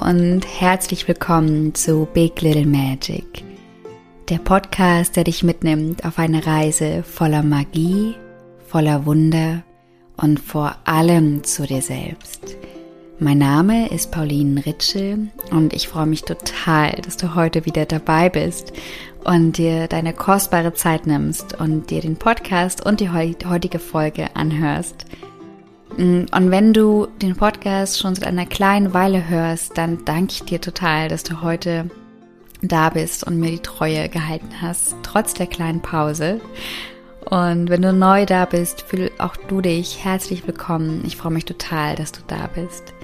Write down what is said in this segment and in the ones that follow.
und herzlich willkommen zu Big Little Magic, der Podcast, der dich mitnimmt auf eine Reise voller Magie, voller Wunder und vor allem zu dir selbst. Mein Name ist Pauline Ritschel und ich freue mich total, dass du heute wieder dabei bist und dir deine kostbare Zeit nimmst und dir den Podcast und die heutige Folge anhörst. Mm, und wenn du den Podcast schon seit einer kleinen Weile hörst, dann danke ich dir total, dass du heute da bist und mir die Treue gehalten hast, trotz der kleinen Pause. Und wenn du neu da bist, fühl auch du dich herzlich willkommen. Ich freue mich total, dass du da bist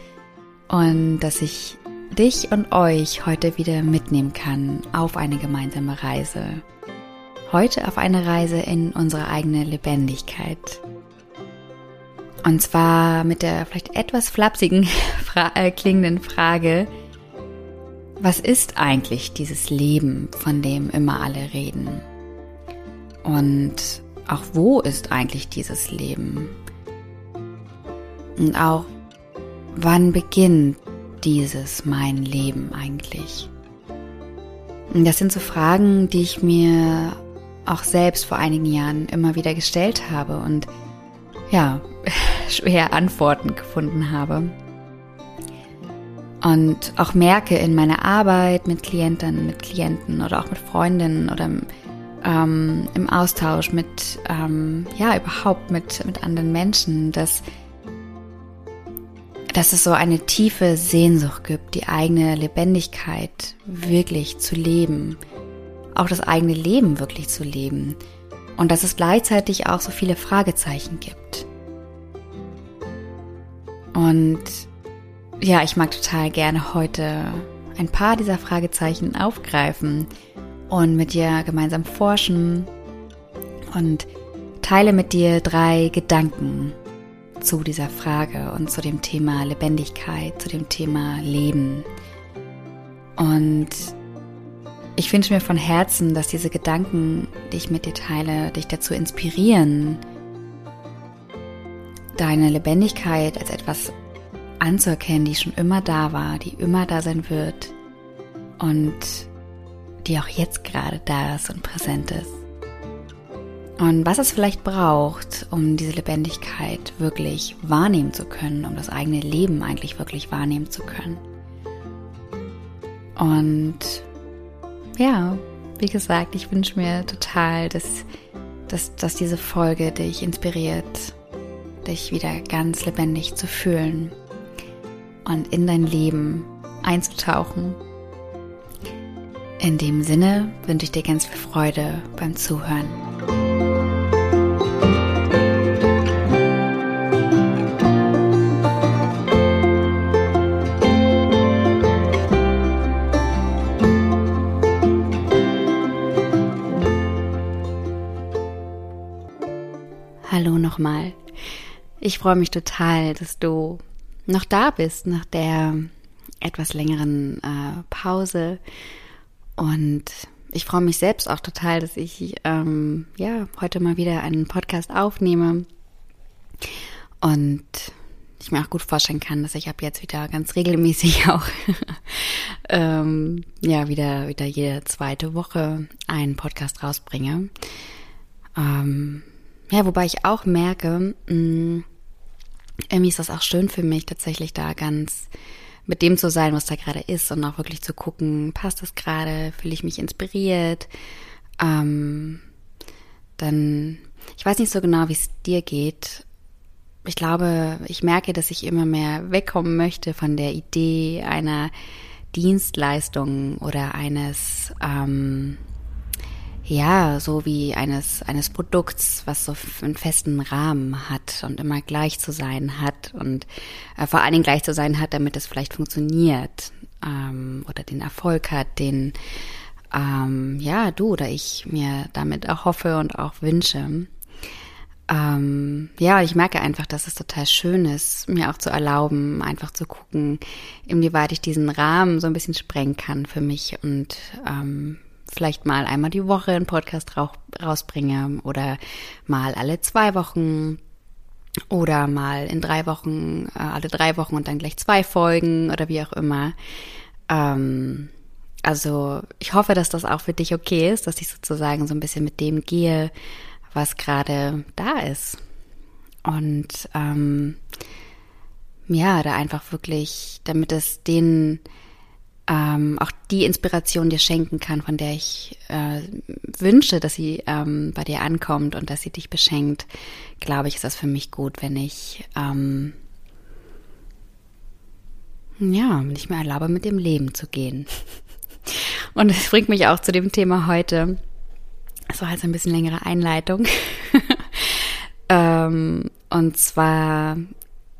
und dass ich dich und euch heute wieder mitnehmen kann auf eine gemeinsame Reise. Heute auf eine Reise in unsere eigene Lebendigkeit. Und zwar mit der vielleicht etwas flapsigen Fra äh, klingenden Frage, was ist eigentlich dieses Leben, von dem immer alle reden? Und auch wo ist eigentlich dieses Leben? Und auch wann beginnt dieses mein Leben eigentlich? Das sind so Fragen, die ich mir auch selbst vor einigen Jahren immer wieder gestellt habe und ja, schwer Antworten gefunden habe. Und auch merke in meiner Arbeit mit Klienten, mit Klienten oder auch mit Freundinnen oder ähm, im Austausch mit, ähm, ja, überhaupt mit, mit anderen Menschen, dass, dass es so eine tiefe Sehnsucht gibt, die eigene Lebendigkeit wirklich zu leben, auch das eigene Leben wirklich zu leben und dass es gleichzeitig auch so viele Fragezeichen gibt. Und ja, ich mag total gerne heute ein paar dieser Fragezeichen aufgreifen und mit dir gemeinsam forschen und teile mit dir drei Gedanken zu dieser Frage und zu dem Thema Lebendigkeit, zu dem Thema Leben. Und ich wünsche mir von Herzen, dass diese Gedanken, die ich mit dir teile, dich dazu inspirieren, deine Lebendigkeit als etwas anzuerkennen, die schon immer da war, die immer da sein wird und die auch jetzt gerade da ist und präsent ist. Und was es vielleicht braucht, um diese Lebendigkeit wirklich wahrnehmen zu können, um das eigene Leben eigentlich wirklich wahrnehmen zu können. Und ja, wie gesagt, ich wünsche mir total, dass, dass, dass diese Folge dich inspiriert, dich wieder ganz lebendig zu fühlen und in dein Leben einzutauchen. In dem Sinne wünsche ich dir ganz viel Freude beim Zuhören. Freue mich total, dass du noch da bist nach der etwas längeren äh, Pause. Und ich freue mich selbst auch total, dass ich ähm, ja heute mal wieder einen Podcast aufnehme. Und ich mir auch gut vorstellen kann, dass ich ab jetzt wieder ganz regelmäßig auch ähm, ja wieder wieder jede zweite Woche einen Podcast rausbringe. Ähm, ja, wobei ich auch merke, mh, mm, irgendwie ist das auch schön für mich, tatsächlich da ganz mit dem zu sein, was da gerade ist und auch wirklich zu gucken, passt das gerade, fühle ich mich inspiriert. Ähm, dann, ich weiß nicht so genau, wie es dir geht. Ich glaube, ich merke, dass ich immer mehr wegkommen möchte von der Idee einer Dienstleistung oder eines ähm, ja, so wie eines, eines Produkts, was so einen festen Rahmen hat und immer gleich zu sein hat und äh, vor allen Dingen gleich zu sein hat, damit es vielleicht funktioniert ähm, oder den Erfolg hat, den ähm, ja du oder ich mir damit auch hoffe und auch wünsche. Ähm, ja, ich merke einfach, dass es total schön ist, mir auch zu erlauben, einfach zu gucken, inwieweit ich diesen Rahmen so ein bisschen sprengen kann für mich und ähm, vielleicht mal einmal die Woche einen Podcast rausbringe oder mal alle zwei Wochen oder mal in drei Wochen, äh, alle drei Wochen und dann gleich zwei Folgen oder wie auch immer. Ähm, also ich hoffe, dass das auch für dich okay ist, dass ich sozusagen so ein bisschen mit dem gehe, was gerade da ist. Und ähm, ja, da einfach wirklich, damit es den ähm, auch die Inspiration dir schenken kann, von der ich äh, wünsche, dass sie ähm, bei dir ankommt und dass sie dich beschenkt, glaube ich, ist das für mich gut, wenn ich ähm, ja, nicht mehr erlaube, mit dem Leben zu gehen. Und es bringt mich auch zu dem Thema heute. Das war jetzt ein bisschen längere Einleitung. ähm, und zwar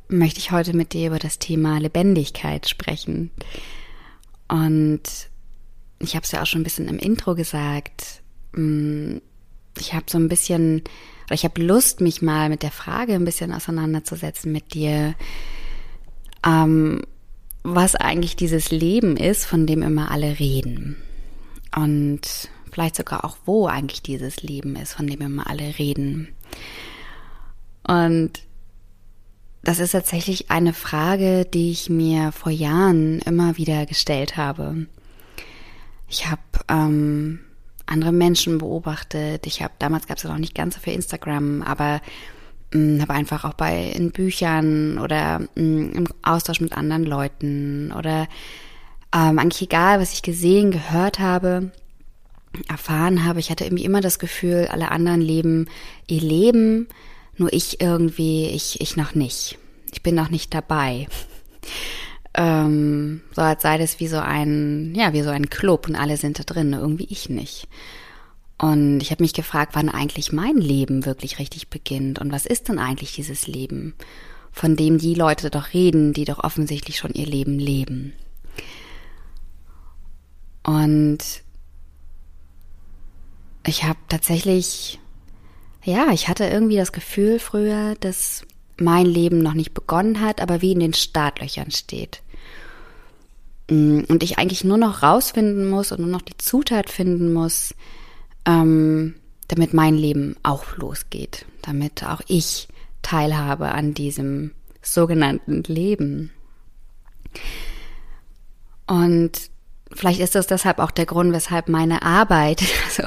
möchte ich heute mit dir über das Thema Lebendigkeit sprechen. Und ich habe es ja auch schon ein bisschen im Intro gesagt. Mm, ich habe so ein bisschen, oder ich habe Lust, mich mal mit der Frage ein bisschen auseinanderzusetzen mit dir, ähm, was eigentlich dieses Leben ist, von dem immer alle reden. Und vielleicht sogar auch, wo eigentlich dieses Leben ist, von dem immer alle reden. Und das ist tatsächlich eine Frage, die ich mir vor Jahren immer wieder gestellt habe. Ich habe ähm, andere Menschen beobachtet. Ich habe damals gab es noch nicht ganz so viel Instagram, aber ähm, habe einfach auch bei in Büchern oder mh, mm, im Austausch mit anderen Leuten oder ähm, eigentlich egal, was ich gesehen, gehört habe, erfahren habe. Ich hatte irgendwie immer das Gefühl, alle anderen leben ihr Leben nur ich irgendwie, ich, ich noch nicht. Ich bin noch nicht dabei. Ähm, so als sei das wie so ein, ja, wie so ein Club und alle sind da drin, irgendwie ich nicht. Und ich habe mich gefragt, wann eigentlich mein Leben wirklich richtig beginnt und was ist denn eigentlich dieses Leben, von dem die Leute doch reden, die doch offensichtlich schon ihr Leben leben. Und ich habe tatsächlich ja, ich hatte irgendwie das Gefühl früher, dass mein Leben noch nicht begonnen hat, aber wie in den Startlöchern steht. Mm, und ich eigentlich nur noch rausfinden muss und nur noch die Zutat finden muss, ähm, damit mein Leben auch losgeht, damit auch ich teilhabe an diesem sogenannten Leben. Und vielleicht ist das deshalb auch der Grund, weshalb meine Arbeit, also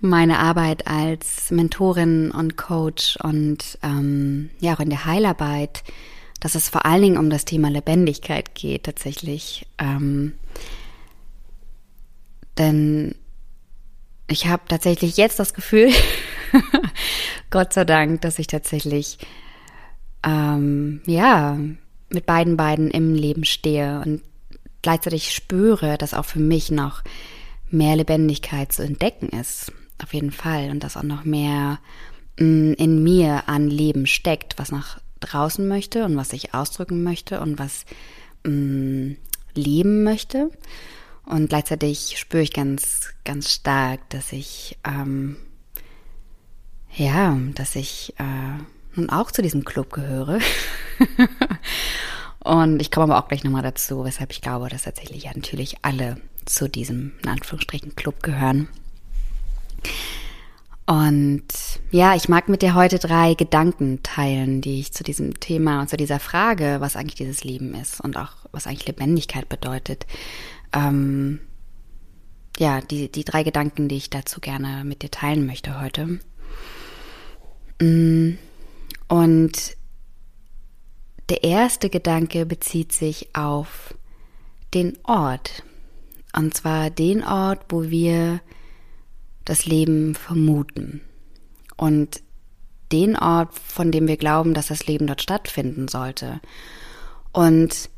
meine Arbeit als Mentorin und Coach und ähm, ja auch in der Heilarbeit, dass es vor allen Dingen um das Thema Lebendigkeit geht tatsächlich. Ähm, denn ich habe tatsächlich jetzt das Gefühl, Gott sei Dank, dass ich tatsächlich ähm, ja mit beiden beiden im Leben stehe und gleichzeitig spüre, dass auch für mich noch mehr Lebendigkeit zu entdecken ist. Auf jeden Fall. Und dass auch noch mehr mm, in mir an Leben steckt, was nach draußen möchte und was ich ausdrücken möchte und was mh, mm, leben möchte. Und gleichzeitig spüre ich ganz, ganz stark, dass ich, ähm, ja, dass ich äh, nun auch zu diesem Club gehöre. und ich komme aber auch gleich nochmal dazu, weshalb ich glaube, dass tatsächlich ja natürlich alle zu diesem, in Anführungsstrichen, Club gehören. Und ja, ich mag mit dir heute drei Gedanken teilen, die ich zu diesem Thema und zu dieser Frage, was eigentlich dieses Leben ist und auch was eigentlich Lebendigkeit bedeutet. Ähm, ja, die, die drei Gedanken, die ich dazu gerne mit dir teilen möchte heute. Mm, und der erste Gedanke bezieht sich auf den Ort. Und zwar den Ort, wo wir das Leben vermuten. Und den Ort, von dem wir glauben, dass das Leben dort stattfinden sollte. Und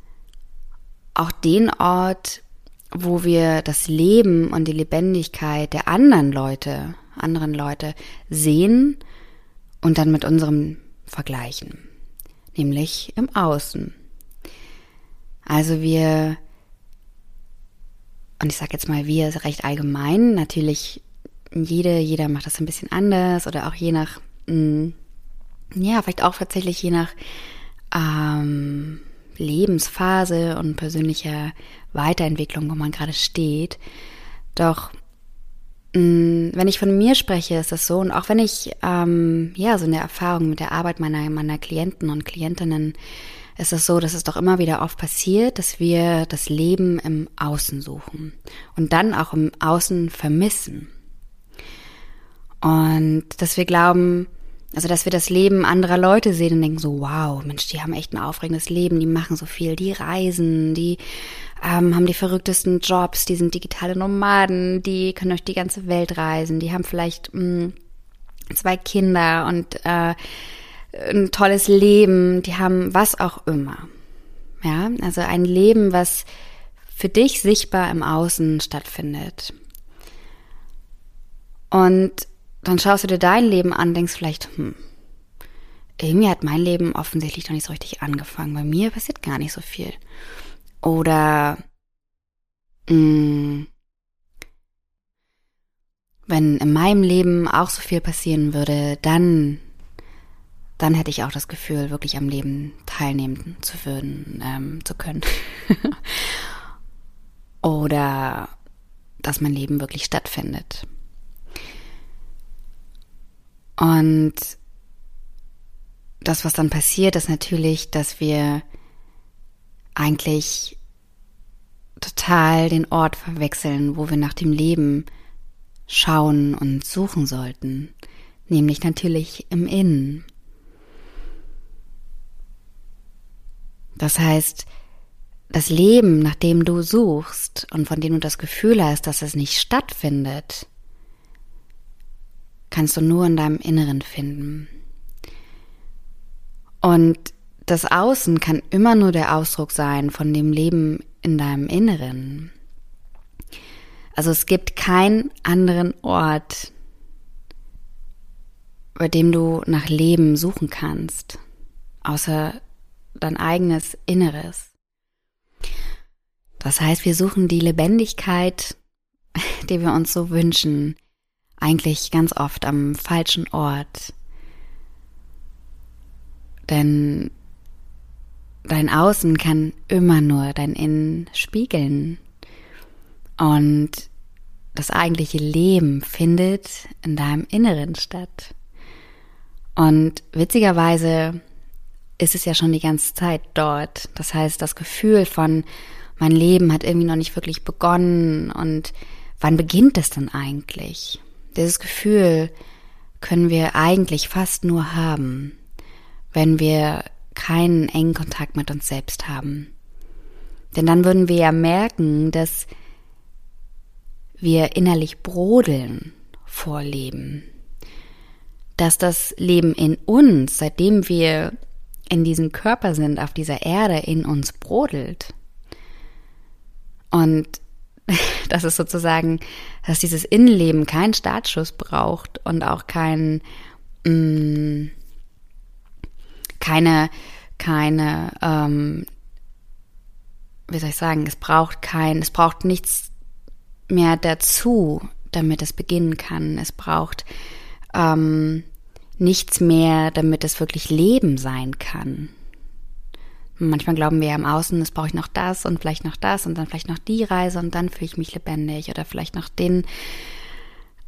auch den Ort, wo wir das Leben und die Lebendigkeit der anderen Leute, anderen Leute sehen und dann mit unserem vergleichen, nämlich im Außen. Also wir, und ich sage jetzt mal wir recht allgemein, natürlich jede, jeder macht das ein bisschen anders oder auch je nach, mh, mm, ja, vielleicht auch tatsächlich je nach ähm, Lebensphase und persönlicher Weiterentwicklung, wo man gerade steht. Doch wenn ich von mir spreche, ist das so, und auch wenn ich ähm, ja so eine Erfahrung mit der Arbeit meiner, meiner Klienten und Klientinnen, ist es so, dass es doch immer wieder oft passiert, dass wir das Leben im Außen suchen und dann auch im Außen vermissen. Und dass wir glauben, also dass wir das Leben anderer Leute sehen und denken so, wow, Mensch, die haben echt ein aufregendes Leben, die machen so viel, die reisen, die ähm, haben die verrücktesten Jobs, die sind digitale Nomaden, die können durch die ganze Welt reisen, die haben vielleicht mh, mm, zwei Kinder und äh, ein tolles Leben, die haben was auch immer. Ja, also ein Leben, was für dich sichtbar im Außen stattfindet. Und dann schaust du dir dein Leben an, denkst vielleicht, hm, irgendwie hat mein Leben offensichtlich noch nicht so richtig angefangen. Bei mir passiert gar nicht so viel. Oder mh, mm, wenn in meinem Leben auch so viel passieren würde, dann, dann hätte ich auch das Gefühl, wirklich am Leben teilnehmen zu würden, ähm, zu können. Oder dass mein Leben wirklich stattfindet. Und das, was dann passiert, ist natürlich, dass wir eigentlich total den Ort verwechseln, wo wir nach dem Leben schauen und suchen sollten, nämlich natürlich im Innen. Das heißt, das Leben, nach dem du suchst und von dem du das Gefühl hast, dass es nicht stattfindet, kannst du nur in deinem Inneren finden. Und das Außen kann immer nur der Ausdruck sein von dem Leben in deinem Inneren. Also es gibt keinen anderen Ort, bei dem du nach Leben suchen kannst, außer dein eigenes Inneres. Das heißt, wir suchen die Lebendigkeit, die wir uns so wünschen, eigentlich ganz oft am falschen Ort. Denn dein Außen kann immer nur dein Innen spiegeln. Und das eigentliche Leben findet in deinem Inneren statt. Und witzigerweise ist es ja schon die ganze Zeit dort. Das heißt, das Gefühl von mein Leben hat irgendwie noch nicht wirklich begonnen und wann beginnt es denn eigentlich? Dieses Gefühl können wir eigentlich fast nur haben, wenn wir keinen engen Kontakt mit uns selbst haben. Denn dann würden wir ja merken, dass wir innerlich brodeln vor Leben. Dass das Leben in uns, seitdem wir in diesem Körper sind, auf dieser Erde, in uns brodelt. Und dass es sozusagen, dass dieses Innenleben keinen Startschuss braucht und auch kein, mh, mm, keine, keine, ähm, wie soll ich sagen, es braucht kein, es braucht nichts mehr dazu, damit es beginnen kann. Es braucht ähm, nichts mehr, damit es wirklich Leben sein kann. Manchmal glauben wir ja im Außen, es brauche ich noch das und vielleicht noch das und dann vielleicht noch die Reise und dann fühle ich mich lebendig oder vielleicht noch den,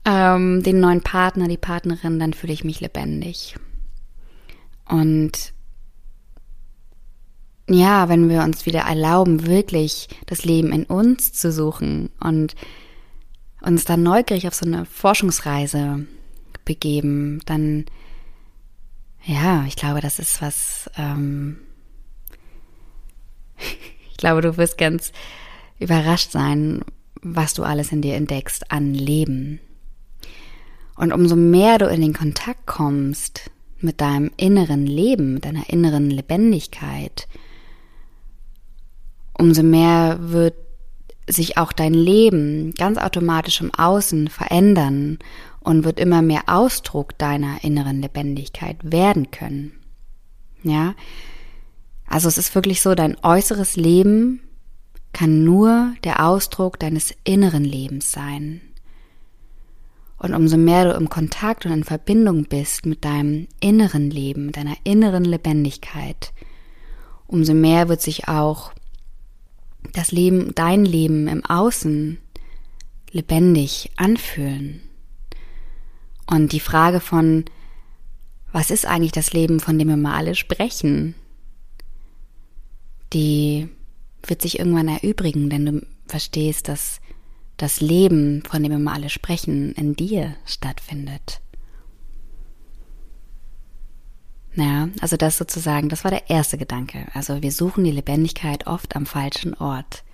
ähm, den neuen Partner, die Partnerin, dann fühle ich mich lebendig. Und ja, wenn wir uns wieder erlauben, wirklich das Leben in uns zu suchen und uns dann neugierig auf so eine Forschungsreise begeben, dann ja, ich glaube, das ist was, ähm, ich glaube, du wirst ganz überrascht sein, was du alles in dir entdeckst an Leben. Und umso mehr du in den Kontakt kommst mit deinem inneren Leben, mit deiner inneren Lebendigkeit, umso mehr wird sich auch dein Leben ganz automatisch im Außen verändern und wird immer mehr Ausdruck deiner inneren Lebendigkeit werden können. Ja, also es ist wirklich so, dein äußeres Leben kann nur der Ausdruck deines inneren Lebens sein. Und umso mehr du im Kontakt und in Verbindung bist mit deinem inneren Leben, mit deiner inneren Lebendigkeit, umso mehr wird sich auch das Leben, dein Leben im Außen lebendig anfühlen. Und die Frage von, was ist eigentlich das Leben, von dem wir mal alle sprechen, die wird sich irgendwann erübrigen, denn du verstehst, dass das Leben, von dem mal alle sprechen, in dir stattfindet. Ja, also das sozusagen, das war der erste Gedanke. Also wir suchen die Lebendigkeit oft am falschen Ort.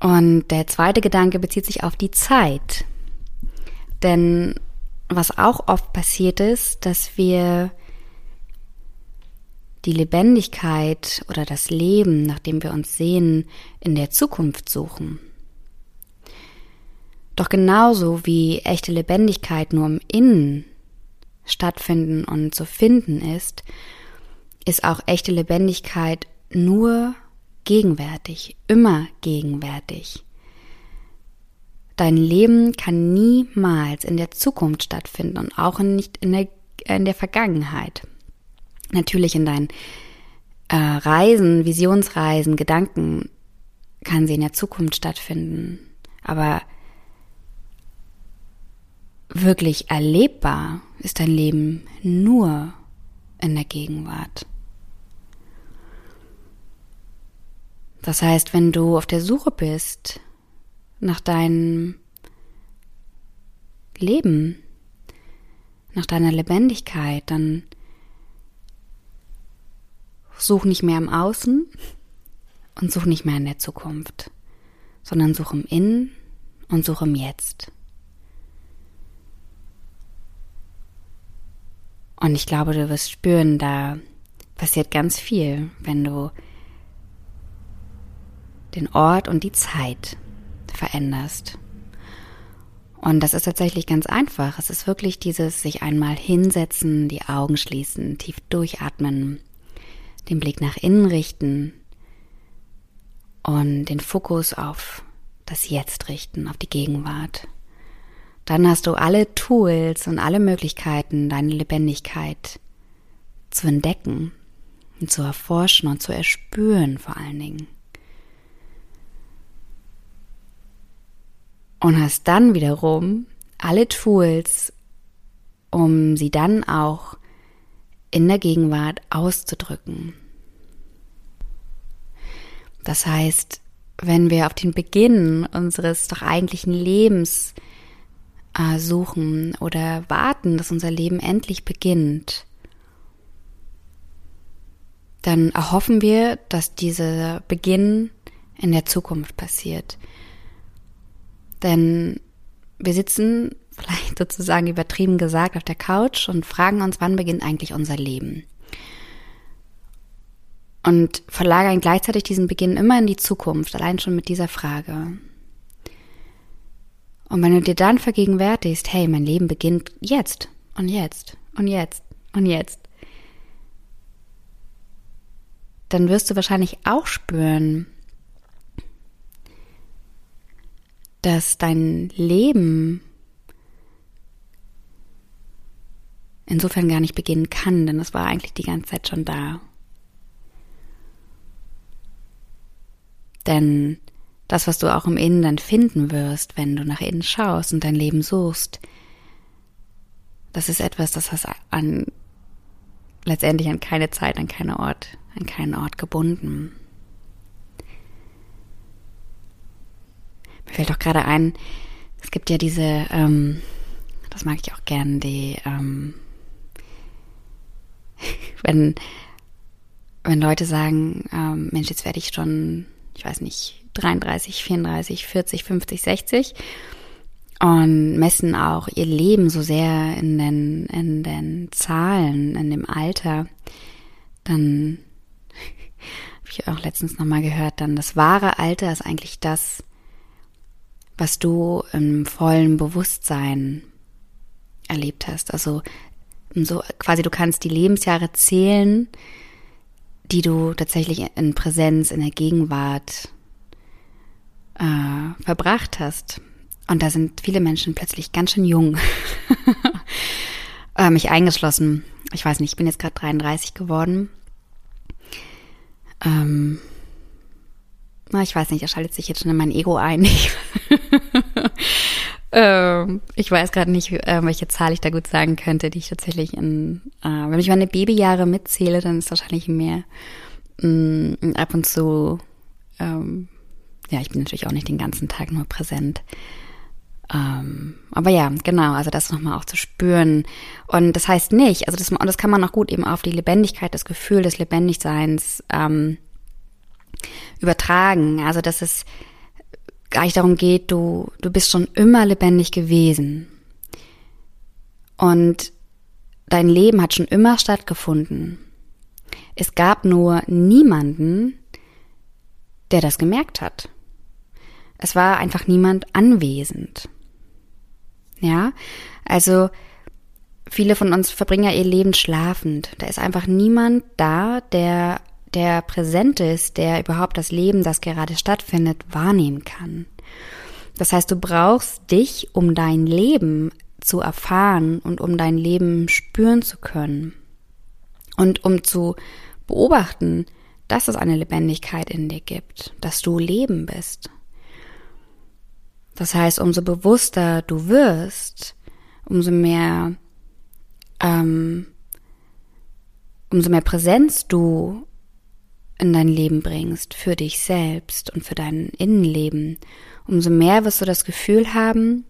Und der zweite Gedanke bezieht sich auf die Zeit. Denn was auch oft passiert ist, dass wir die Lebendigkeit oder das Leben, nach dem wir uns sehen, in der Zukunft suchen. Doch genauso wie echte Lebendigkeit nur im Innen stattfinden und zu finden ist, ist auch echte Lebendigkeit nur gegenwärtig, immer gegenwärtig. Dein Leben kann niemals in der Zukunft stattfinden und auch nicht in der, in der Vergangenheit. Natürlich in deinen äh, Reisen, Visionsreisen, Gedanken kann sie in der Zukunft stattfinden. Aber wirklich erlebbar ist dein Leben nur in der Gegenwart. Das heißt, wenn du auf der Suche bist nach deinem Leben, nach deiner Lebendigkeit, dann such nicht mehr im Außen und such nicht mehr in der Zukunft, sondern such im Innen und such im Jetzt. Und ich glaube, du wirst spüren, da passiert ganz viel, wenn du den Ort und die Zeit veränderst. Und das ist tatsächlich ganz einfach. Es ist wirklich dieses sich einmal hinsetzen, die Augen schließen, tief durchatmen, den Blick nach innen richten und den Fokus auf das Jetzt richten, auf die Gegenwart. Dann hast du alle Tools und alle Möglichkeiten, deine Lebendigkeit zu entdecken und zu erforschen und zu erspüren vor allen Dingen. Und hast dann wiederum alle Tools, um sie dann auch in der Gegenwart auszudrücken. Das heißt, wenn wir auf den Beginn unseres doch eigentlichen Lebens äh, suchen oder warten, dass unser Leben endlich beginnt, dann erhoffen wir, dass dieser Beginn in der Zukunft passiert. Denn wir sitzen vielleicht sozusagen übertrieben gesagt auf der Couch und fragen uns, wann beginnt eigentlich unser Leben? Und verlagern gleichzeitig diesen Beginn immer in die Zukunft, allein schon mit dieser Frage. Und wenn du dir dann vergegenwärtigst, hey, mein Leben beginnt jetzt und jetzt und jetzt und jetzt, dann wirst du wahrscheinlich auch spüren, dass dein Leben insofern gar nicht beginnen kann, denn es war eigentlich die ganze Zeit schon da. Denn das, was du auch im Innen dann finden wirst, wenn du nach innen schaust und dein Leben suchst, das ist etwas, das hast an letztendlich an keine Zeit, an keinen Ort, an keinen Ort gebunden. Mir fällt auch gerade ein, es gibt ja diese, ähm, das mag ich auch gern, die, ähm, wenn, wenn Leute sagen, ähm, Mensch, jetzt werde ich schon, ich weiß nicht, 33, 34, 40, 50, 60 und messen auch ihr Leben so sehr in den, in den Zahlen, in dem Alter, dann habe ich auch letztens nochmal gehört, dann das wahre Alter ist eigentlich das, was du im vollen Bewusstsein erlebt hast. Also so quasi du kannst die Lebensjahre zählen, die du tatsächlich in Präsenz, in der Gegenwart äh, verbracht hast. Und da sind viele Menschen plötzlich ganz schön jung. äh, mich eingeschlossen. Ich weiß nicht, ich bin jetzt gerade 33 geworden. Ähm, na, ich weiß nicht, er schaltet sich jetzt schon in mein Ego ein. ähm, ich weiß gerade nicht, äh, welche Zahl ich da gut sagen könnte, die ich tatsächlich in, äh, wenn ich meine Babyjahre mitzähle, dann ist wahrscheinlich mehr mh, mm, ab und zu, ähm, ja, ich bin natürlich auch nicht den ganzen Tag nur präsent. Ähm, aber ja, genau, also das nochmal auch zu spüren. Und das heißt nicht, also das, das kann man auch gut eben auf die Lebendigkeit, das Gefühl des Lebendigseins ähm, übertragen. Also dass es gar nicht darum geht, du, du bist schon immer lebendig gewesen. Und dein Leben hat schon immer stattgefunden. Es gab nur niemanden, der das gemerkt hat. Es war einfach niemand anwesend. Ja, also viele von uns verbringen ja ihr Leben schlafend. Da ist einfach niemand da, der, der präsent ist, der überhaupt das Leben, das gerade stattfindet, wahrnehmen kann. Das heißt, du brauchst dich, um dein Leben zu erfahren und um dein Leben spüren zu können. Und um zu beobachten, dass es eine Lebendigkeit in dir gibt, dass du Leben bist. Das heißt, umso bewusster du wirst, umso mehr, ähm, umso mehr Präsenz du in dein Leben bringst, für dich selbst und für dein Innenleben, umso mehr wirst du das Gefühl haben,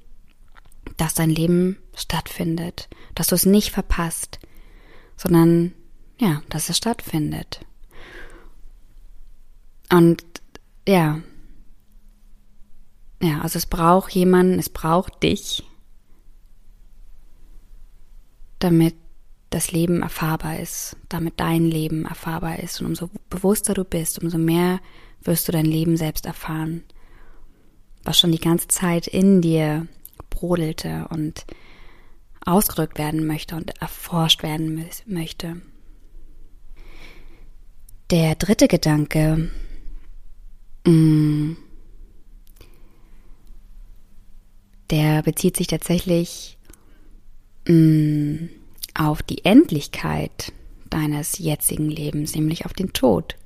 dass dein Leben stattfindet, dass du es nicht verpasst, sondern ja, dass es stattfindet. Und ja, ja, also es braucht jemanden, es braucht dich, damit das Leben erfahrbar ist, damit dein Leben erfahrbar ist. Und umso bewusster du bist, umso mehr wirst du dein Leben selbst erfahren, was schon die ganze Zeit in dir brodelte und ausgedrückt werden möchte und erforscht werden möchte. Der dritte Gedanke, mm, der bezieht sich tatsächlich mm, auf die Endlichkeit deines jetzigen Lebens, nämlich auf den Tod.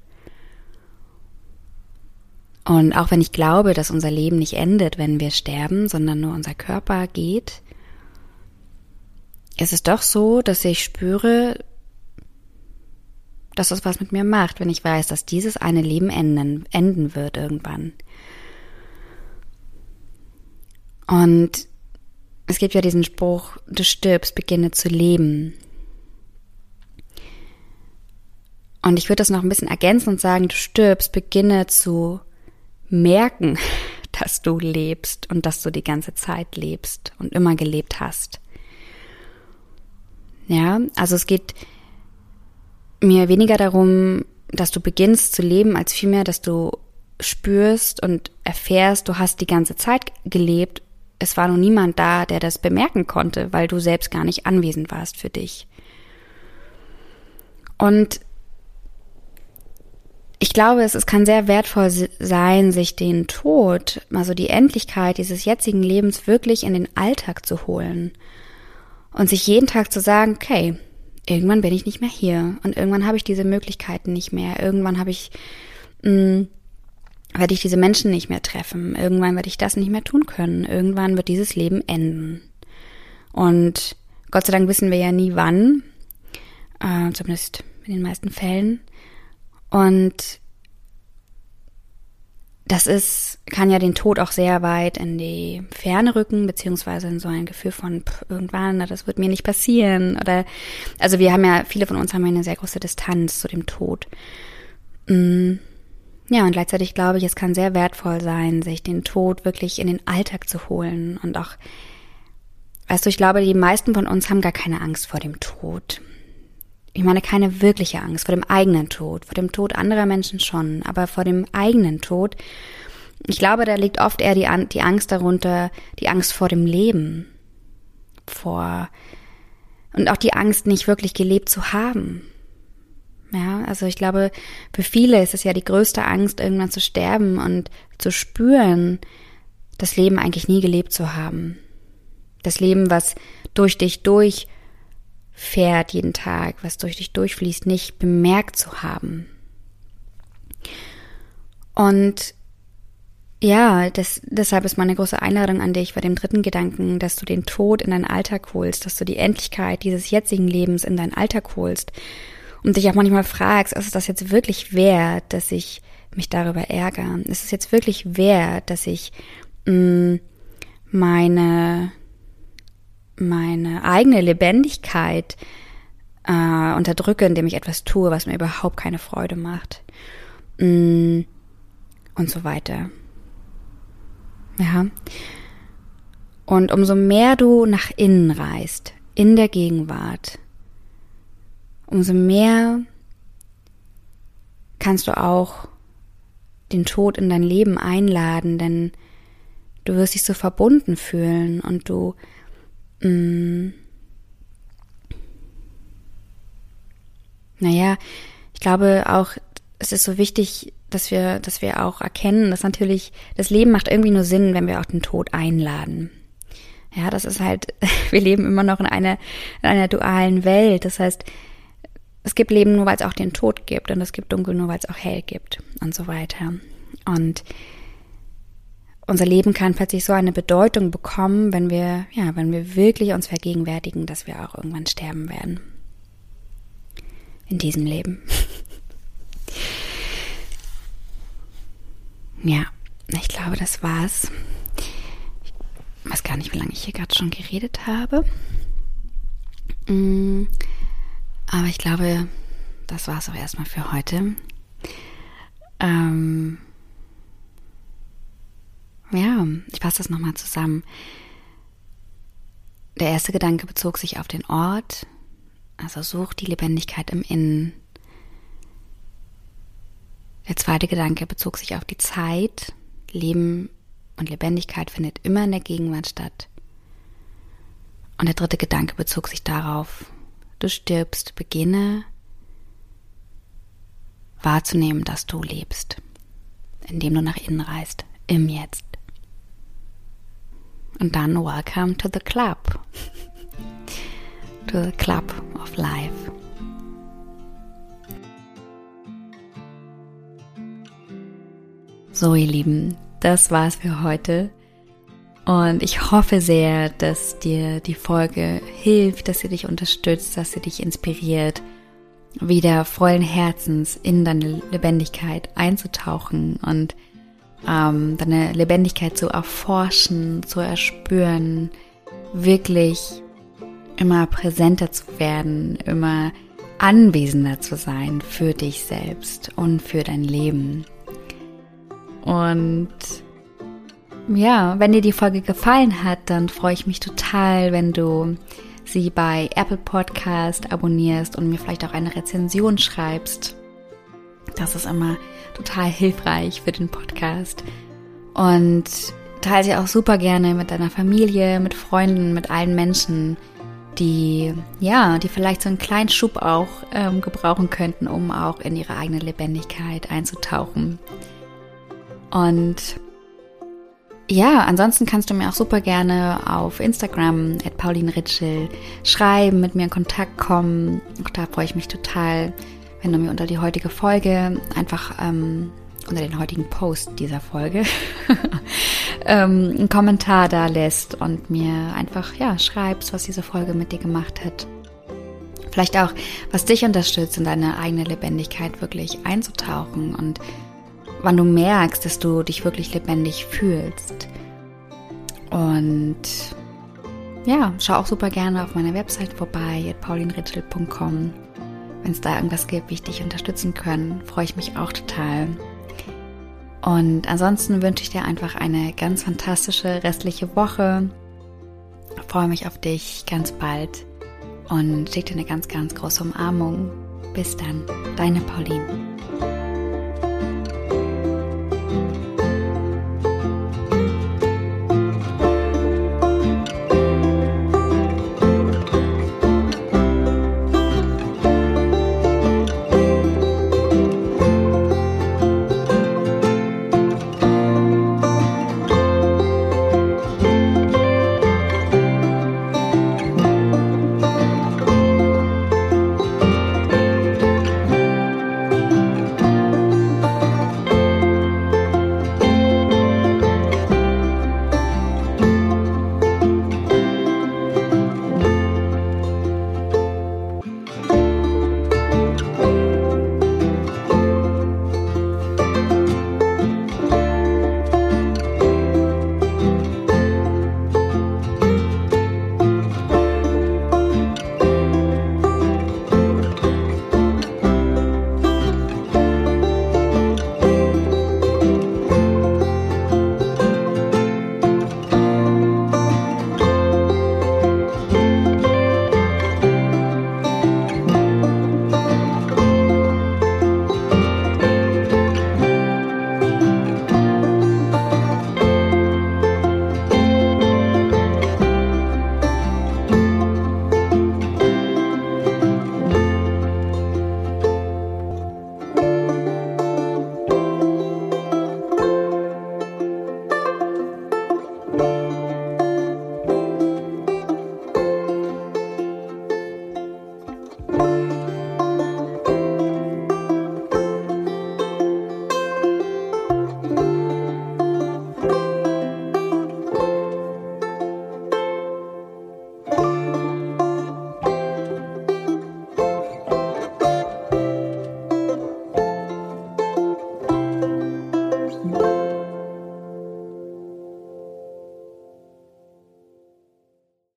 Und auch wenn ich glaube, dass unser Leben nicht endet, wenn wir sterben, sondern nur unser Körper geht, ist es doch so, dass ich spüre, dass das was mit mir macht, wenn ich weiß, dass dieses eine Leben enden, enden wird irgendwann. Und es gibt ja diesen Spruch, du stirbst, beginne zu leben. Und ich würde das noch ein bisschen ergänzen und sagen, du stirbst, beginne zu merken, dass du lebst und dass du die ganze Zeit lebst und immer gelebt hast. Ja, also es geht mir weniger darum, dass du beginnst zu leben, als vielmehr, dass du spürst und erfährst, du hast die ganze Zeit gelebt es war noch niemand da, der das bemerken konnte, weil du selbst gar nicht anwesend warst für dich. Und ich glaube, es, es kann sehr wertvoll sein, sich den Tod, also die Endlichkeit dieses jetzigen Lebens wirklich in den Alltag zu holen und sich jeden Tag zu sagen, okay, irgendwann bin ich nicht mehr hier und irgendwann habe ich diese Möglichkeiten nicht mehr, irgendwann habe ich mh, mm, werde ich diese Menschen nicht mehr treffen. Irgendwann werde ich das nicht mehr tun können. Irgendwann wird dieses Leben enden. Und Gott sei Dank wissen wir ja nie wann, äh, zumindest in den meisten Fällen. Und das ist, kann ja den Tod auch sehr weit in die Ferne rücken, beziehungsweise in so ein Gefühl von pff, irgendwann, das wird mir nicht passieren. Oder also wir haben ja, viele von uns haben ja eine sehr große Distanz zu dem Tod. Mm. Ja, und gleichzeitig glaube ich, es kann sehr wertvoll sein, sich den Tod wirklich in den Alltag zu holen und auch, weißt du, ich glaube, die meisten von uns haben gar keine Angst vor dem Tod. Ich meine, keine wirkliche Angst vor dem eigenen Tod, vor dem Tod anderer Menschen schon, aber vor dem eigenen Tod. Ich glaube, da liegt oft eher die, die Angst darunter, die Angst vor dem Leben, vor, und auch die Angst, nicht wirklich gelebt zu haben. Ja, also ich glaube, für viele ist es ja die größte Angst, irgendwann zu sterben und zu spüren, das Leben eigentlich nie gelebt zu haben. Das Leben, was durch dich durchfährt jeden Tag, was durch dich durchfließt, nicht bemerkt zu haben. Und ja, das, deshalb ist meine große Einladung an dich bei dem dritten Gedanken, dass du den Tod in deinen Alltag holst, dass du die Endlichkeit dieses jetzigen Lebens in deinen Alltag holst und dich auch manchmal fragst, ist das jetzt wirklich wert, dass ich mich darüber ärgere? Ist es jetzt wirklich wert, dass ich mh, mm, meine meine eigene Lebendigkeit äh, unterdrücke, indem ich etwas tue, was mir überhaupt keine Freude macht. Mm, und so weiter. Ja. Und umso mehr du nach innen reist, in der Gegenwart, umso mehr kannst du auch den Tod in dein Leben einladen, denn du wirst dich so verbunden fühlen und du mh, mm, naja, ich glaube auch, es ist so wichtig, dass wir, dass wir auch erkennen, dass natürlich das Leben macht irgendwie nur Sinn, wenn wir auch den Tod einladen. Ja, das ist halt, wir leben immer noch in einer, in einer dualen Welt. Das heißt, es gibt Leben nur, weil es auch den Tod gibt und es gibt Dunkel nur, weil es auch hell gibt und so weiter. Und unser Leben kann plötzlich so eine Bedeutung bekommen, wenn wir, ja, wenn wir wirklich uns vergegenwärtigen, dass wir auch irgendwann sterben werden. In diesem Leben. Ja, ich glaube, das war's. Ich weiß gar nicht, wie lange ich hier gerade schon geredet habe. Mm, aber ich glaube, das war's auch erstmal für heute. Ähm ja, ich fasse das nochmal zusammen. Der erste Gedanke bezog sich auf den Ort, also such die Lebendigkeit im Innen. Der zweite Gedanke bezog sich auf die Zeit. Leben und Lebendigkeit findet immer in der Gegenwart statt. Und der dritte Gedanke bezog sich darauf, du stirbst, beginne wahrzunehmen, dass du lebst, indem du nach innen reist, im Jetzt. Und dann welcome to the club, to the club of life. So, ihr Lieben, das war's für heute. Und ich hoffe sehr, dass dir die Folge hilft, dass sie dich unterstützt, dass sie dich inspiriert, wieder vollen Herzens in deine Lebendigkeit einzutauchen und ähm, deine Lebendigkeit zu erforschen, zu erspüren, wirklich immer präsenter zu werden, immer anwesender zu sein für dich selbst und für dein Leben. Und ja, wenn dir die Folge gefallen hat, dann freue ich mich total, wenn du sie bei Apple Podcast abonnierst und mir vielleicht auch eine Rezension schreibst. Das ist immer total hilfreich für den Podcast. Und teile sie auch super gerne mit deiner Familie, mit Freunden, mit allen Menschen, die ja, die vielleicht so einen kleinen Schub auch ähm, gebrauchen könnten, um auch in ihre eigene Lebendigkeit einzutauchen. Und ja, ansonsten kannst du mir auch super gerne auf Instagram at Pauline Ritschel schreiben, mit mir in Kontakt kommen. Auch da freue ich mich total, wenn du mir unter die heutige Folge einfach ähm, unter den heutigen Post dieser Folge ähm, einen Kommentar da lässt und mir einfach ja schreibst, was diese Folge mit dir gemacht hat. Vielleicht auch, was dich unterstützt, in deine eigene Lebendigkeit wirklich einzutauchen und wann du merkst, dass du dich wirklich lebendig fühlst. Und ja, schau auch super gerne auf meiner Website vorbei, paulinritschel.com. Wenn es da irgendwas gibt, wie ich dich unterstützen kann, freue ich mich auch total. Und ansonsten wünsche ich dir einfach eine ganz fantastische restliche Woche. Ich freue mich auf dich ganz bald und schicke dir eine ganz, ganz große Umarmung. Bis dann, deine Pauline.